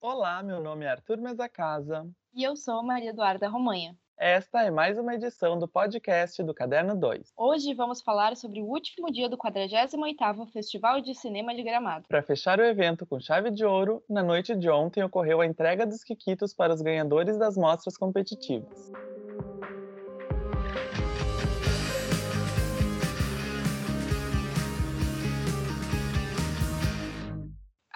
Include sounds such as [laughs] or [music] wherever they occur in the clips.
Olá, meu nome é Arthur Mesa Casa. E eu sou Maria Eduarda Romanha. Esta é mais uma edição do podcast do Caderno 2. Hoje vamos falar sobre o último dia do 48º Festival de Cinema de Gramado. Para fechar o evento com chave de ouro, na noite de ontem ocorreu a entrega dos quiquitos para os ganhadores das mostras competitivas.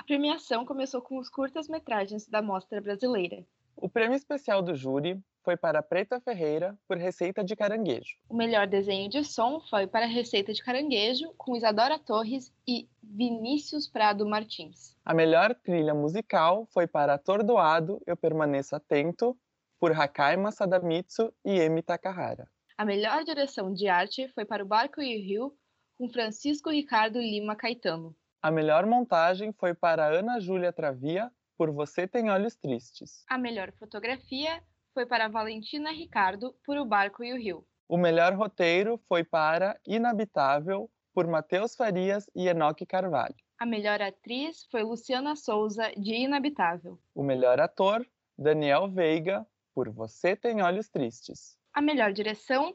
premiação começou com os curtas-metragens da Mostra Brasileira. O prêmio especial do júri foi para Preta Ferreira por Receita de Caranguejo. O melhor desenho de som foi para Receita de Caranguejo, com Isadora Torres e Vinícius Prado Martins. A melhor trilha musical foi para Atordoado, Eu Permaneço Atento, por Hakai Masadamitsu e Emi Takahara. A melhor direção de arte foi para O Barco e o Rio, com Francisco Ricardo Lima Caetano. A melhor montagem foi para Ana Júlia Travia, por Você Tem Olhos Tristes. A melhor fotografia foi para Valentina Ricardo, por O Barco e o Rio. O melhor roteiro foi para Inabitável, por Matheus Farias e Enoque Carvalho. A melhor atriz foi Luciana Souza, de Inabitável. O melhor ator, Daniel Veiga, por Você Tem Olhos Tristes. A melhor direção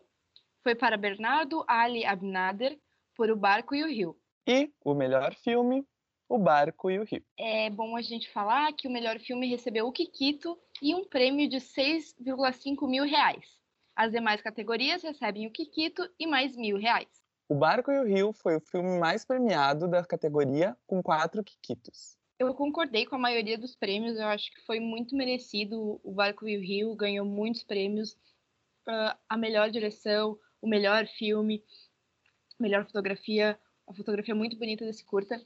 foi para Bernardo Ali Abnader, por O Barco e o Rio. E o melhor filme, O Barco e o Rio. É bom a gente falar que o melhor filme recebeu o Kikito e um prêmio de 6,5 mil reais. As demais categorias recebem o Kikito e mais mil reais. O Barco e o Rio foi o filme mais premiado da categoria, com quatro Kikitos. Eu concordei com a maioria dos prêmios, eu acho que foi muito merecido. O Barco e o Rio ganhou muitos prêmios. Uh, a melhor direção, o melhor filme, melhor fotografia, a fotografia muito bonita desse curta.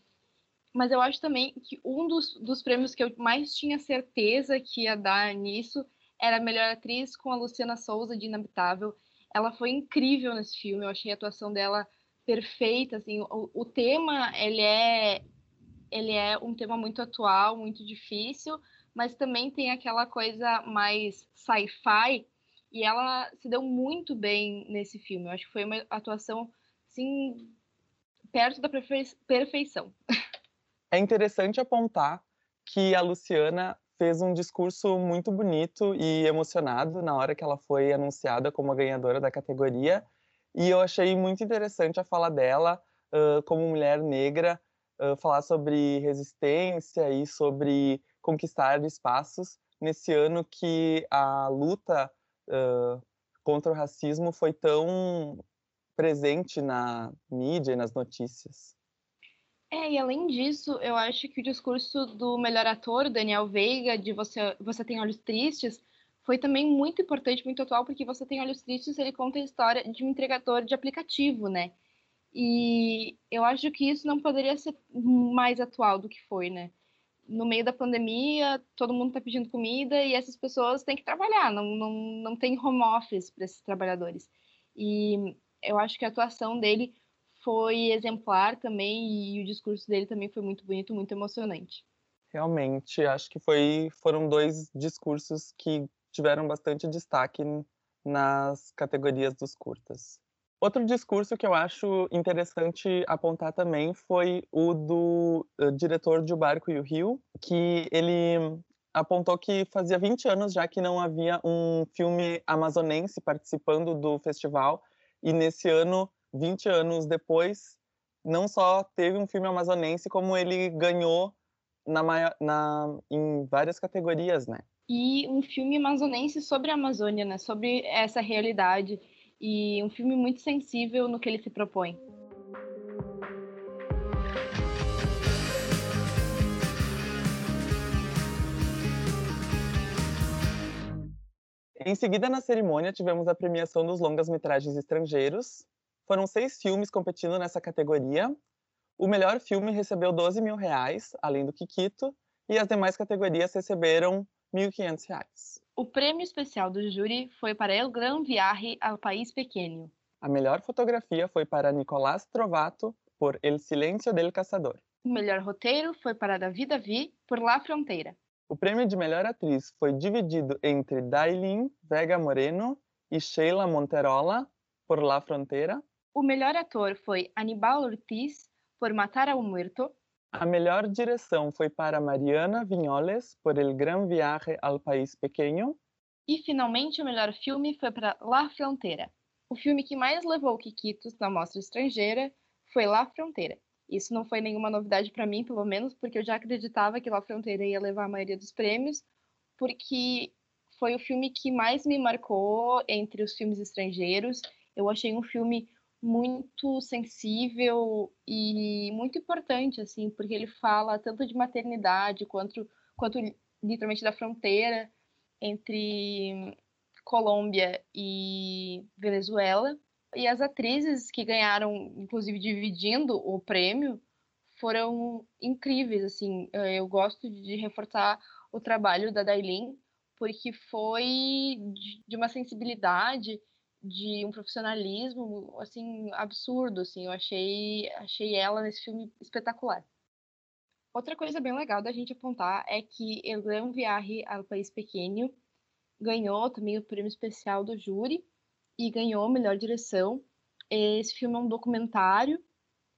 Mas eu acho também que um dos, dos prêmios que eu mais tinha certeza que ia dar nisso era a melhor atriz com a Luciana Souza de Inabitável. Ela foi incrível nesse filme, eu achei a atuação dela perfeita, assim, o, o tema, ele é ele é um tema muito atual, muito difícil, mas também tem aquela coisa mais sci-fi, e ela se deu muito bem nesse filme. Eu acho que foi uma atuação, assim, perto da perfeição. [laughs] É interessante apontar que a Luciana fez um discurso muito bonito e emocionado na hora que ela foi anunciada como a ganhadora da categoria. E eu achei muito interessante a fala dela, uh, como mulher negra, uh, falar sobre resistência e sobre conquistar espaços nesse ano que a luta uh, contra o racismo foi tão presente na mídia e nas notícias. É, e além disso, eu acho que o discurso do melhor ator, Daniel Veiga, de Você, Você Tem Olhos Tristes, foi também muito importante, muito atual, porque Você Tem Olhos Tristes, ele conta a história de um entregador de aplicativo, né? E eu acho que isso não poderia ser mais atual do que foi, né? No meio da pandemia, todo mundo está pedindo comida e essas pessoas têm que trabalhar, não, não, não tem home office para esses trabalhadores. E eu acho que a atuação dele foi exemplar também e o discurso dele também foi muito bonito, muito emocionante. Realmente, acho que foi, foram dois discursos que tiveram bastante destaque nas categorias dos curtas. Outro discurso que eu acho interessante apontar também foi o do uh, diretor de O Barco e o Rio, que ele apontou que fazia 20 anos já que não havia um filme amazonense participando do festival e nesse ano, 20 anos depois, não só teve um filme amazonense, como ele ganhou na, na, em várias categorias, né? E um filme amazonense sobre a Amazônia, né? Sobre essa realidade. E um filme muito sensível no que ele se propõe. Em seguida, na cerimônia, tivemos a premiação dos longas-metragens estrangeiros. Foram seis filmes competindo nessa categoria. O melhor filme recebeu 12 mil reais, além do Kikito, e as demais categorias receberam 1.500 reais. O prêmio especial do júri foi para El Gran Viaje ao País Pequeno. A melhor fotografia foi para Nicolás Trovato por El Silêncio del Caçador. O melhor roteiro foi para David Davi por La Fronteira. O prêmio de melhor atriz foi dividido entre Dailin Vega Moreno e Sheila Monterola por La Fronteira. O melhor ator foi Aníbal Ortiz por Matar ao Muerto. A melhor direção foi para Mariana Vinholes por El Gran Viaje al País Pequeno. E finalmente o melhor filme foi para La Fronteira. O filme que mais levou Kikitos na mostra estrangeira foi La Fronteira. Isso não foi nenhuma novidade para mim, pelo menos, porque eu já acreditava que La Fronteira ia levar a maioria dos prêmios, porque foi o filme que mais me marcou entre os filmes estrangeiros. Eu achei um filme muito sensível e muito importante, assim, porque ele fala tanto de maternidade quanto, quanto literalmente da fronteira entre Colômbia e Venezuela. E as atrizes que ganharam, inclusive dividindo o prêmio, foram incríveis, assim. Eu gosto de reforçar o trabalho da Dailin, porque foi de uma sensibilidade, de um profissionalismo, assim, absurdo, assim. Eu achei, achei ela nesse filme espetacular. Outra coisa bem legal da gente apontar é que El Gran Viaje ao País Pequeno ganhou também o prêmio especial do júri e ganhou melhor direção. Esse filme é um documentário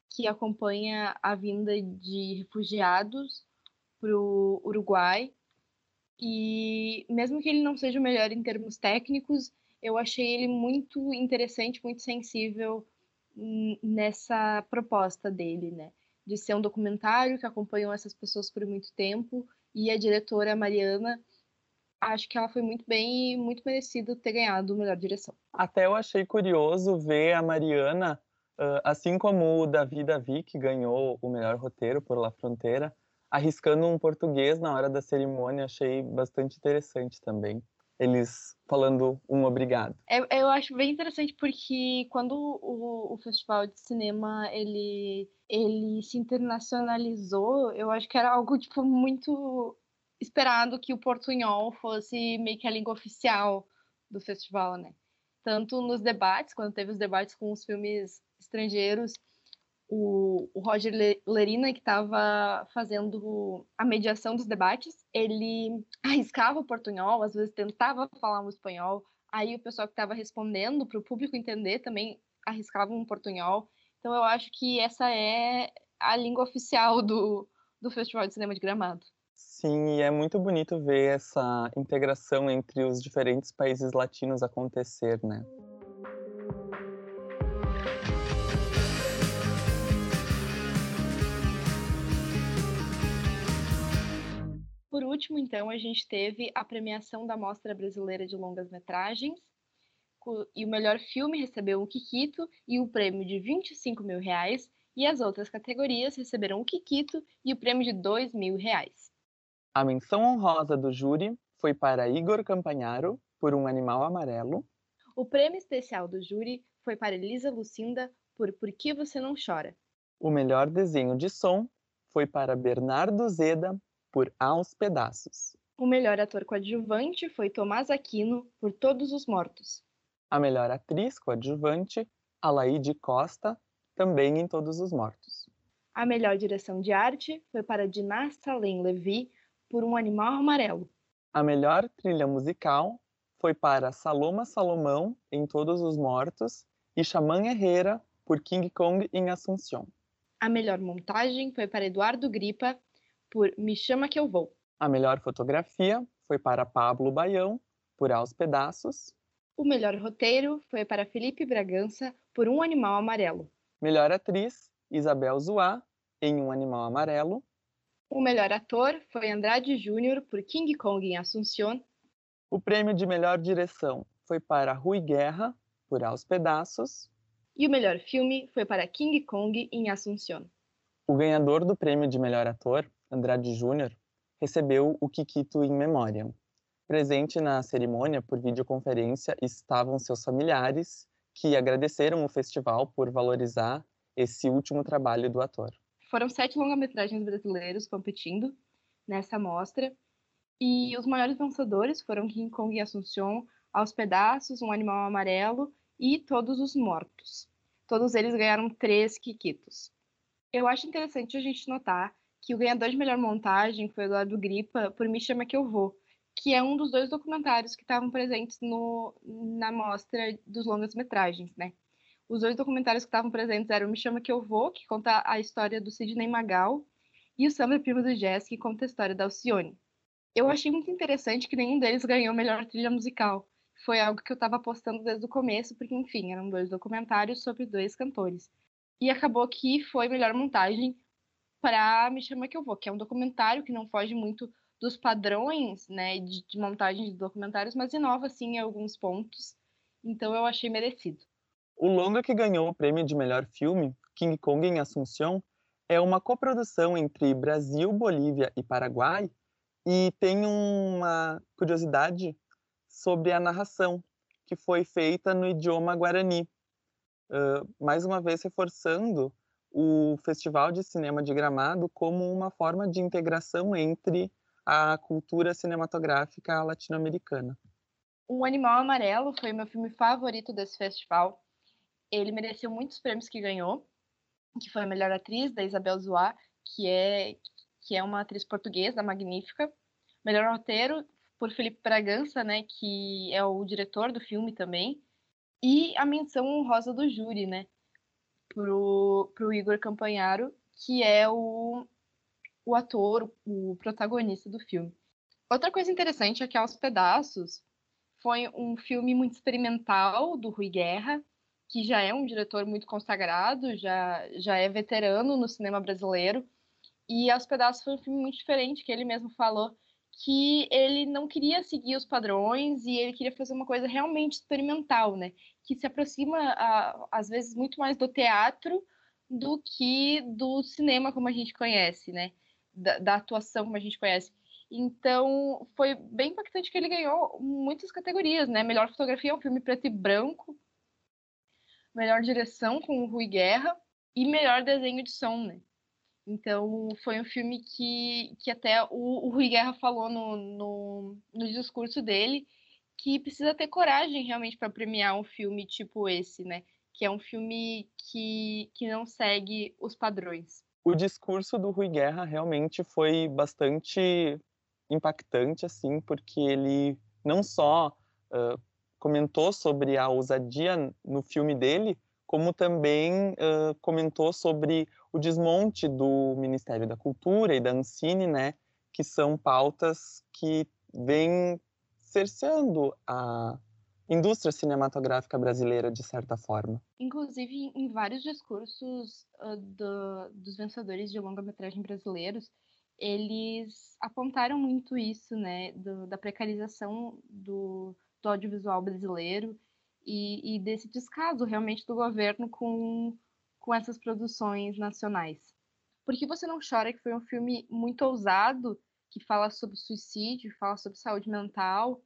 que acompanha a vinda de refugiados para o Uruguai. E mesmo que ele não seja o melhor em termos técnicos, eu achei ele muito interessante, muito sensível nessa proposta dele, né? De ser um documentário que acompanhou essas pessoas por muito tempo e a diretora Mariana acho que ela foi muito bem e muito merecido ter ganhado melhor direção. Até eu achei curioso ver a Mariana, assim como o Davi Davi, que ganhou o melhor roteiro por La Fronteira, arriscando um português na hora da cerimônia, achei bastante interessante também. Eles falando um obrigado. Eu, eu acho bem interessante porque quando o, o festival de cinema ele, ele se internacionalizou, eu acho que era algo tipo muito esperado que o portunhol fosse meio que a língua oficial do festival, né? Tanto nos debates, quando teve os debates com os filmes estrangeiros, o, o Roger Lerina, que estava fazendo a mediação dos debates, ele arriscava o portunhol, às vezes tentava falar um espanhol, aí o pessoal que estava respondendo, para o público entender, também arriscava um portunhol. Então eu acho que essa é a língua oficial do, do Festival de Cinema de Gramado. Sim, e é muito bonito ver essa integração entre os diferentes países latinos acontecer, né? Por último, então, a gente teve a premiação da Mostra Brasileira de Longas-Metragens, e o melhor filme recebeu um Kikito e o prêmio de 25 mil reais, e as outras categorias receberam o Kikito e o prêmio de 2 mil reais. A menção honrosa do júri foi para Igor Campanharo, por Um Animal Amarelo. O prêmio especial do júri foi para Elisa Lucinda, por Por que Você Não Chora. O melhor desenho de som foi para Bernardo Zeda, por Aos Pedaços. O melhor ator coadjuvante foi Tomás Aquino, por Todos os Mortos. A melhor atriz coadjuvante, Alaide Costa, também em Todos os Mortos. A melhor direção de arte foi para Dinah Salem Levi, por um animal amarelo. A melhor trilha musical foi para Saloma Salomão em Todos os Mortos e Xamã Herrera por King Kong em Assunção. A melhor montagem foi para Eduardo Gripa por Me Chama Que Eu Vou. A melhor fotografia foi para Pablo Baião por Aos Pedaços. O melhor roteiro foi para Felipe Bragança por Um Animal Amarelo. Melhor atriz, Isabel Zoá em Um Animal Amarelo. O melhor ator foi Andrade Júnior por King Kong em Assunción. O prêmio de melhor direção foi para Rui Guerra por Aos Pedaços. E o melhor filme foi para King Kong em Assunción. O ganhador do prêmio de melhor ator, Andrade Júnior, recebeu o Kikito em memória. Presente na cerimônia por videoconferência estavam seus familiares, que agradeceram o festival por valorizar esse último trabalho do ator. Foram sete longa-metragens brasileiros competindo nessa mostra. E os maiores vencedores foram King Kong e Assunção, Aos Pedaços, Um Animal Amarelo e Todos os Mortos. Todos eles ganharam três Kikitos. Eu acho interessante a gente notar que o ganhador de melhor montagem foi o Eduardo Gripa por Me Chama Que Eu Vou, que é um dos dois documentários que estavam presentes no, na mostra dos longas-metragens, né? Os dois documentários que estavam presentes eram Me Chama Que Eu Vou, que conta a história do Sidney Magal, e o Samba Primo do Jazz, que conta a história da Alcione. Eu achei muito interessante que nenhum deles ganhou melhor trilha musical. Foi algo que eu estava apostando desde o começo, porque, enfim, eram dois documentários sobre dois cantores. E acabou que foi melhor montagem para Me Chama Que Eu Vou, que é um documentário que não foge muito dos padrões né, de, de montagem de documentários, mas inova, assim, em alguns pontos. Então eu achei merecido. O longa que ganhou o prêmio de melhor filme, King Kong em Assunção, é uma coprodução entre Brasil, Bolívia e Paraguai e tem uma curiosidade sobre a narração, que foi feita no idioma guarani. Uh, mais uma vez reforçando o Festival de Cinema de Gramado como uma forma de integração entre a cultura cinematográfica latino-americana. O Animal Amarelo foi meu filme favorito desse festival. Ele mereceu muitos prêmios que ganhou, que foi a melhor atriz da Isabel Zoá, que é que é uma atriz portuguesa magnífica. Melhor roteiro por Felipe Bragança, né, que é o diretor do filme também. E a menção honrosa do júri, né, pro, pro Igor Campanharo, que é o, o ator, o protagonista do filme. Outra coisa interessante é que Aos Pedaços foi um filme muito experimental do Rui Guerra, que já é um diretor muito consagrado, já, já é veterano no cinema brasileiro. E Aos Pedaços foi um filme muito diferente, que ele mesmo falou que ele não queria seguir os padrões e ele queria fazer uma coisa realmente experimental, né? Que se aproxima, às vezes, muito mais do teatro do que do cinema como a gente conhece, né? Da, da, atuação como a gente conhece. Então, foi bem impactante que ele ganhou muitas categorias, né? Melhor fotografia é um filme preto e branco, melhor direção com o Rui Guerra e melhor desenho de som, né? Então, foi um filme que, que até o, o Rui Guerra falou no, no, no discurso dele que precisa ter coragem realmente para premiar um filme tipo esse, né? Que é um filme que, que não segue os padrões. O discurso do Rui Guerra realmente foi bastante impactante, assim, porque ele não só uh, comentou sobre a ousadia no filme dele, como também uh, comentou sobre o desmonte do Ministério da Cultura e da Ancine, né, que são pautas que vêm cerceando a indústria cinematográfica brasileira de certa forma. Inclusive, em vários discursos uh, do, dos vencedores de longa-metragem brasileiros, eles apontaram muito isso, né, do, da precarização do, do audiovisual brasileiro e, e desse descaso realmente do governo com, com essas produções nacionais. Por que Você Não Chora, que foi um filme muito ousado, que fala sobre suicídio, fala sobre saúde mental,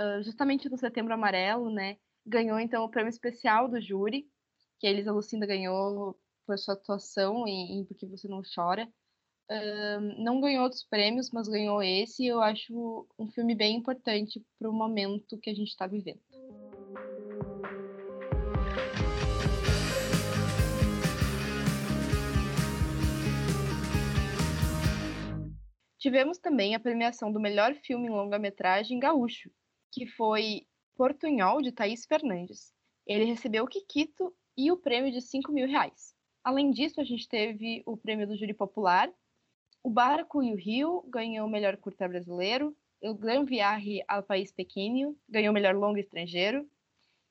uh, justamente no Setembro Amarelo, né? Ganhou então o prêmio especial do júri, que a Elisa Lucinda ganhou por sua atuação em, em Por que Você Não Chora. Uh, não ganhou outros prêmios, mas ganhou esse. E eu acho um filme bem importante para o momento que a gente está vivendo. Tivemos também a premiação do melhor filme em longa-metragem gaúcho, que foi Portunhol, de Thaís Fernandes. Ele recebeu o Kikito e o prêmio de 5 mil reais. Além disso, a gente teve o prêmio do Júri Popular. O Barco e o Rio ganhou o melhor curta brasileiro. O Gran Viaje ao País Pequeno ganhou o melhor longa estrangeiro.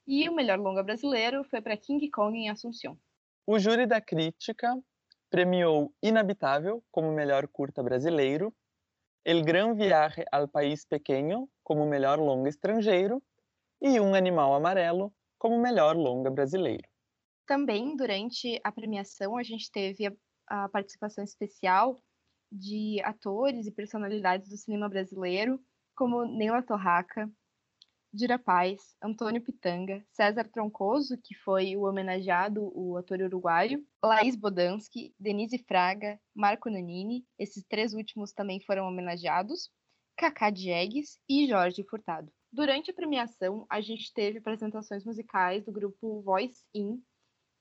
E o melhor longa brasileiro foi para King Kong em Assunção. O júri da crítica premiou Inabitável como melhor curta brasileiro, El Gran Viaje al País Pequeno como melhor longa estrangeiro e Um Animal Amarelo como melhor longa brasileiro. Também durante a premiação a gente teve a, a participação especial de atores e personalidades do cinema brasileiro, como Neila Torraca, Dira Paz, Antônio Pitanga, César Troncoso, que foi o homenageado, o ator uruguaio, Laís Bodansky, Denise Fraga, Marco Nanini, esses três últimos também foram homenageados, Cacá Diegues e Jorge Furtado. Durante a premiação, a gente teve apresentações musicais do grupo Voice In,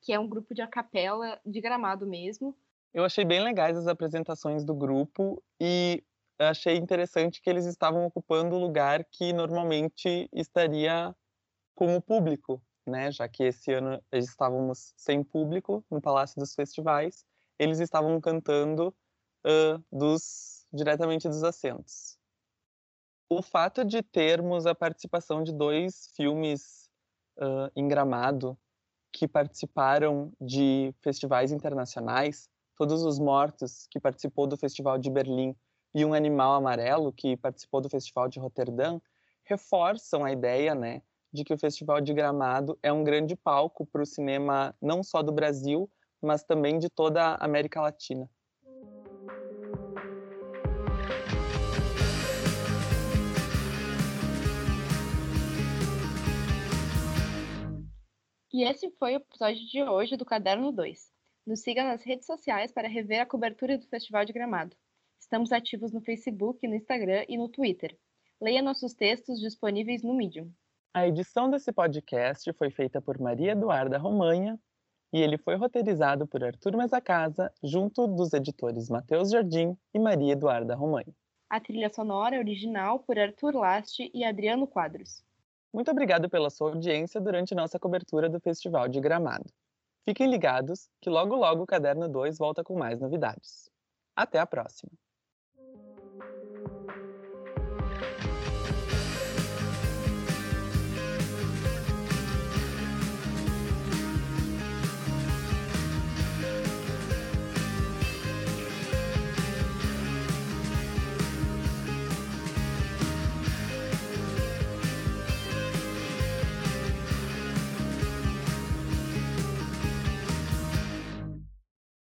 que é um grupo de acapela de gramado mesmo. Eu achei bem legais as apresentações do grupo e achei interessante que eles estavam ocupando o lugar que normalmente estaria com o público, né? Já que esse ano estávamos sem público no Palácio dos Festivais, eles estavam cantando uh, dos diretamente dos assentos. O fato de termos a participação de dois filmes uh, em Gramado que participaram de festivais internacionais, Todos os Mortos, que participou do Festival de Berlim, e Um Animal Amarelo, que participou do Festival de Roterdã, reforçam a ideia, né, de que o Festival de Gramado é um grande palco para o cinema não só do Brasil, mas também de toda a América Latina. E esse foi o episódio de hoje do Caderno 2. Nos siga nas redes sociais para rever a cobertura do Festival de Gramado. Estamos ativos no Facebook, no Instagram e no Twitter. Leia nossos textos disponíveis no Medium. A edição desse podcast foi feita por Maria Eduarda Romanha e ele foi roteirizado por Arthur Mesacasa, junto dos editores Matheus Jardim e Maria Eduarda Romanha. A trilha sonora é original por Arthur Laste e Adriano Quadros. Muito obrigado pela sua audiência durante nossa cobertura do Festival de Gramado. Fiquem ligados que logo logo o Caderno 2 volta com mais novidades. Até a próxima!